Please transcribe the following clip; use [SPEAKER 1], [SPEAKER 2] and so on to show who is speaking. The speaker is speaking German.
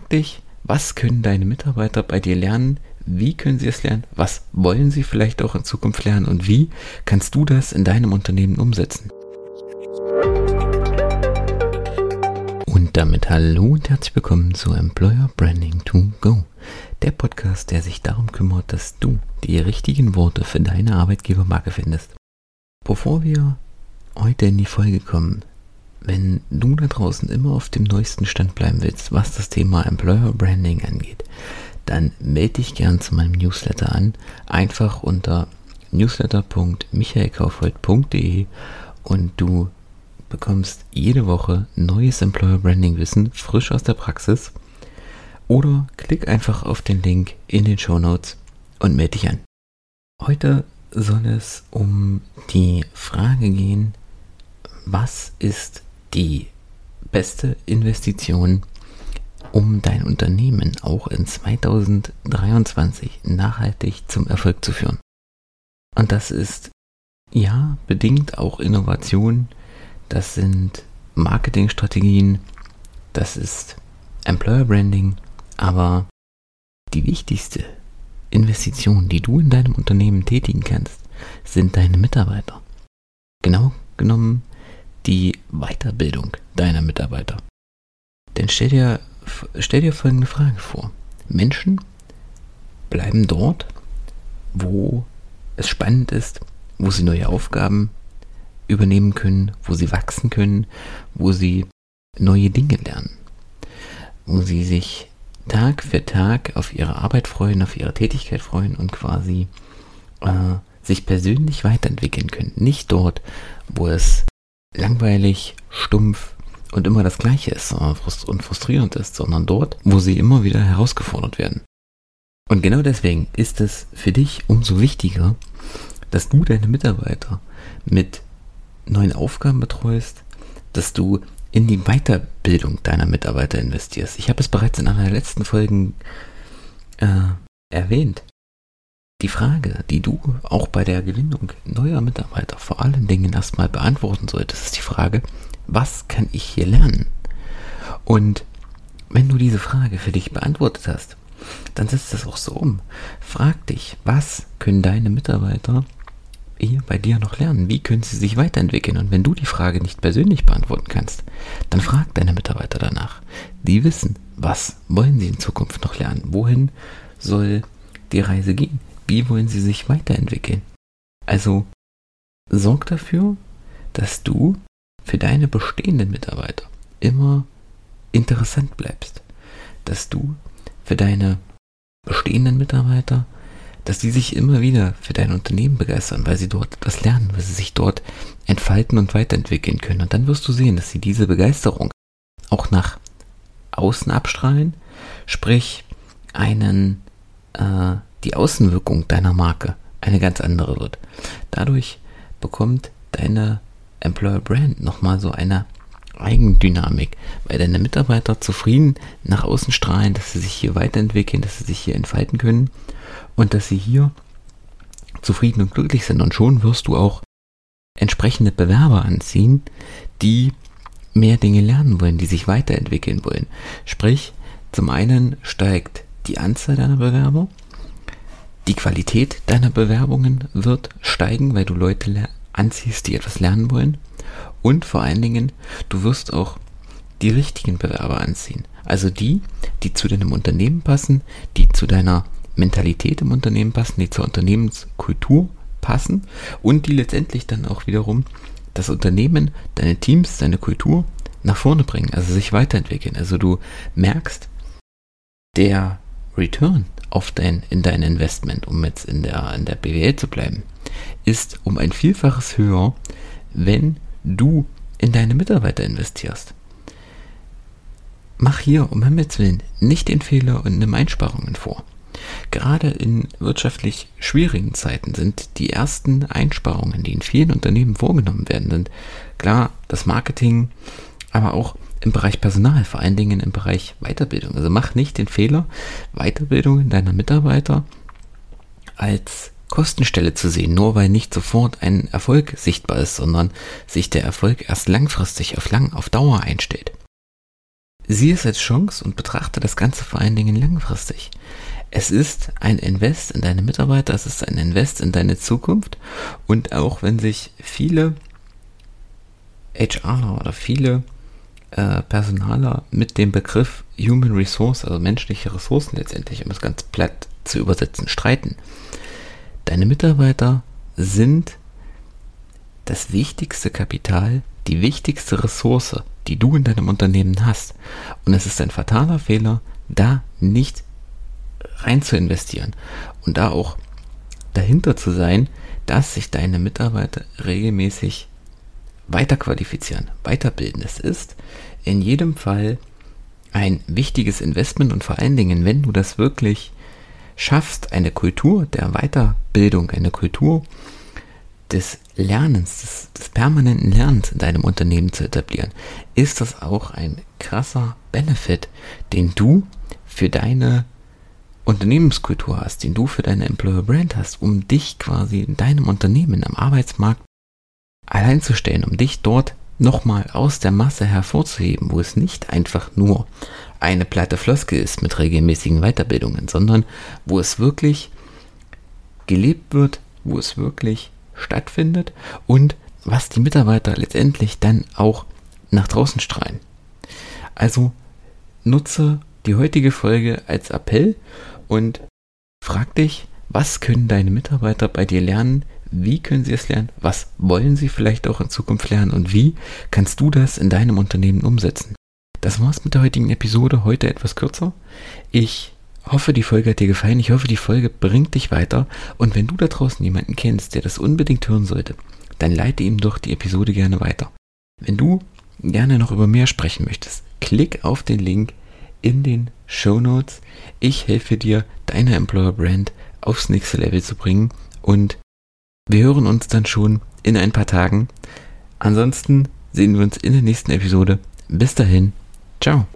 [SPEAKER 1] frag dich, was können deine Mitarbeiter bei dir lernen? Wie können sie es lernen? Was wollen sie vielleicht auch in Zukunft lernen? Und wie kannst du das in deinem Unternehmen umsetzen? Und damit hallo und herzlich willkommen zu Employer Branding to Go, der Podcast, der sich darum kümmert, dass du die richtigen Worte für deine Arbeitgebermarke findest. Bevor wir heute in die Folge kommen, wenn du da draußen immer auf dem neuesten Stand bleiben willst, was das Thema Employer Branding angeht, dann melde dich gern zu meinem Newsletter an. Einfach unter newsletter.michaelkaufhold.de und du bekommst jede Woche neues Employer Branding Wissen frisch aus der Praxis. Oder klick einfach auf den Link in den Show Notes und melde dich an. Heute soll es um die Frage gehen, was ist die beste Investition, um dein Unternehmen auch in 2023 nachhaltig zum Erfolg zu führen. Und das ist ja bedingt auch Innovation, das sind Marketingstrategien, das ist Employer Branding, aber die wichtigste Investition, die du in deinem Unternehmen tätigen kannst, sind deine Mitarbeiter. Genau genommen die Weiterbildung deiner Mitarbeiter. Denn stell dir, stell dir folgende Frage vor. Menschen bleiben dort, wo es spannend ist, wo sie neue Aufgaben übernehmen können, wo sie wachsen können, wo sie neue Dinge lernen, wo sie sich Tag für Tag auf ihre Arbeit freuen, auf ihre Tätigkeit freuen und quasi äh, sich persönlich weiterentwickeln können. Nicht dort, wo es langweilig, stumpf und immer das Gleiche ist und frustrierend ist, sondern dort, wo sie immer wieder herausgefordert werden. Und genau deswegen ist es für dich umso wichtiger, dass du deine Mitarbeiter mit neuen Aufgaben betreust, dass du in die Weiterbildung deiner Mitarbeiter investierst. Ich habe es bereits in einer der letzten Folgen äh, erwähnt. Die Frage, die du auch bei der Gewinnung neuer Mitarbeiter vor allen Dingen erstmal beantworten solltest, ist die Frage, was kann ich hier lernen? Und wenn du diese Frage für dich beantwortet hast, dann setzt das auch so um. Frag dich, was können deine Mitarbeiter hier bei dir noch lernen? Wie können sie sich weiterentwickeln? Und wenn du die Frage nicht persönlich beantworten kannst, dann frag deine Mitarbeiter danach. Die wissen, was wollen sie in Zukunft noch lernen? Wohin soll die Reise gehen? Wie wollen sie sich weiterentwickeln? Also sorg dafür, dass du für deine bestehenden Mitarbeiter immer interessant bleibst. Dass du für deine bestehenden Mitarbeiter, dass die sich immer wieder für dein Unternehmen begeistern, weil sie dort etwas lernen, weil sie sich dort entfalten und weiterentwickeln können. Und dann wirst du sehen, dass sie diese Begeisterung auch nach außen abstrahlen, sprich einen äh, die Außenwirkung deiner Marke eine ganz andere wird. Dadurch bekommt deine Employer Brand nochmal so eine Eigendynamik, weil deine Mitarbeiter zufrieden nach außen strahlen, dass sie sich hier weiterentwickeln, dass sie sich hier entfalten können und dass sie hier zufrieden und glücklich sind. Und schon wirst du auch entsprechende Bewerber anziehen, die mehr Dinge lernen wollen, die sich weiterentwickeln wollen. Sprich, zum einen steigt die Anzahl deiner Bewerber, die Qualität deiner Bewerbungen wird steigen, weil du Leute anziehst, die etwas lernen wollen. Und vor allen Dingen, du wirst auch die richtigen Bewerber anziehen. Also die, die zu deinem Unternehmen passen, die zu deiner Mentalität im Unternehmen passen, die zur Unternehmenskultur passen und die letztendlich dann auch wiederum das Unternehmen, deine Teams, deine Kultur nach vorne bringen, also sich weiterentwickeln. Also du merkst, der Return auf dein, in dein Investment, um jetzt in der, in der BWL zu bleiben, ist um ein Vielfaches höher, wenn du in deine Mitarbeiter investierst. Mach hier um Himmels Willen nicht den Fehler und nimm Einsparungen vor. Gerade in wirtschaftlich schwierigen Zeiten sind die ersten Einsparungen, die in vielen Unternehmen vorgenommen werden, sind klar das Marketing, aber auch im Bereich Personal, vor allen Dingen im Bereich Weiterbildung. Also mach nicht den Fehler, Weiterbildung deiner Mitarbeiter als Kostenstelle zu sehen, nur weil nicht sofort ein Erfolg sichtbar ist, sondern sich der Erfolg erst langfristig auf lang, auf Dauer einstellt. sieh es als Chance und betrachte das Ganze vor allen Dingen langfristig. Es ist ein Invest in deine Mitarbeiter, es ist ein Invest in deine Zukunft und auch wenn sich viele HRler oder viele äh, Personaler mit dem Begriff Human Resource, also menschliche Ressourcen letztendlich, um es ganz platt zu übersetzen, streiten. Deine Mitarbeiter sind das wichtigste Kapital, die wichtigste Ressource, die du in deinem Unternehmen hast. Und es ist ein fataler Fehler, da nicht rein zu investieren und da auch dahinter zu sein, dass sich deine Mitarbeiter regelmäßig weiterqualifizieren, weiterbilden. Es ist in jedem Fall ein wichtiges Investment und vor allen Dingen, wenn du das wirklich schaffst, eine Kultur der Weiterbildung, eine Kultur des Lernens, des, des, permanenten Lernens in deinem Unternehmen zu etablieren, ist das auch ein krasser Benefit, den du für deine Unternehmenskultur hast, den du für deine Employer Brand hast, um dich quasi in deinem Unternehmen am Arbeitsmarkt allein zu stellen, um dich dort nochmal aus der Masse hervorzuheben, wo es nicht einfach nur eine platte Floskel ist mit regelmäßigen Weiterbildungen, sondern wo es wirklich gelebt wird, wo es wirklich stattfindet und was die Mitarbeiter letztendlich dann auch nach draußen strahlen. Also nutze die heutige Folge als Appell und frag dich, was können deine Mitarbeiter bei dir lernen? Wie können sie es lernen? Was wollen sie vielleicht auch in Zukunft lernen? Und wie kannst du das in deinem Unternehmen umsetzen? Das war's mit der heutigen Episode. Heute etwas kürzer. Ich hoffe, die Folge hat dir gefallen. Ich hoffe, die Folge bringt dich weiter. Und wenn du da draußen jemanden kennst, der das unbedingt hören sollte, dann leite ihm doch die Episode gerne weiter. Wenn du gerne noch über mehr sprechen möchtest, klick auf den Link in den Show Notes. Ich helfe dir, deine Employer Brand aufs nächste Level zu bringen und wir hören uns dann schon in ein paar Tagen. Ansonsten sehen wir uns in der nächsten Episode. Bis dahin, ciao.